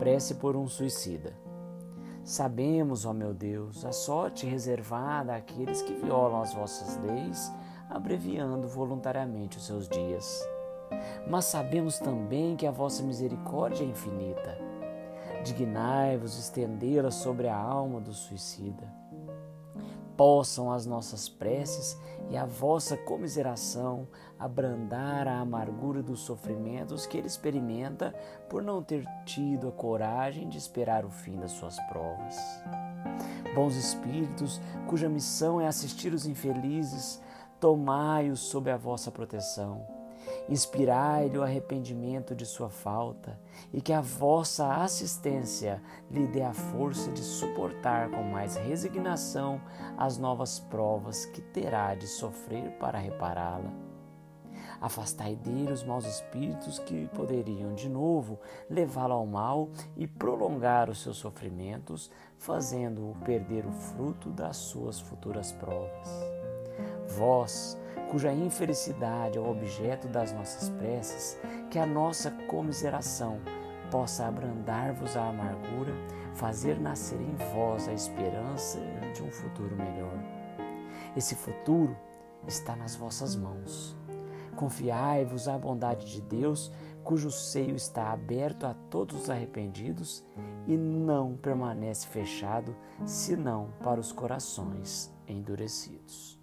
prece por um suicida. Sabemos, ó meu Deus, a sorte reservada àqueles que violam as vossas leis, abreviando voluntariamente os seus dias. Mas sabemos também que a vossa misericórdia é infinita. Dignai-vos estendê-la sobre a alma do suicida. Possam as nossas preces e a vossa comiseração abrandar a amargura dos sofrimentos que ele experimenta por não ter tido a coragem de esperar o fim das suas provas. Bons espíritos, cuja missão é assistir os infelizes, tomai-os sob a vossa proteção. Inspirai-lhe o arrependimento de sua falta e que a vossa assistência lhe dê a força de suportar com mais resignação as novas provas que terá de sofrer para repará-la. Afastai dele os maus espíritos que poderiam de novo levá-lo ao mal e prolongar os seus sofrimentos, fazendo-o perder o fruto das suas futuras provas. Vós, cuja infelicidade é o objeto das nossas preces, que a nossa comiseração possa abrandar-vos a amargura, fazer nascer em vós a esperança de um futuro melhor. Esse futuro está nas vossas mãos. Confiai-vos à bondade de Deus, cujo seio está aberto a todos os arrependidos e não permanece fechado, senão para os corações endurecidos.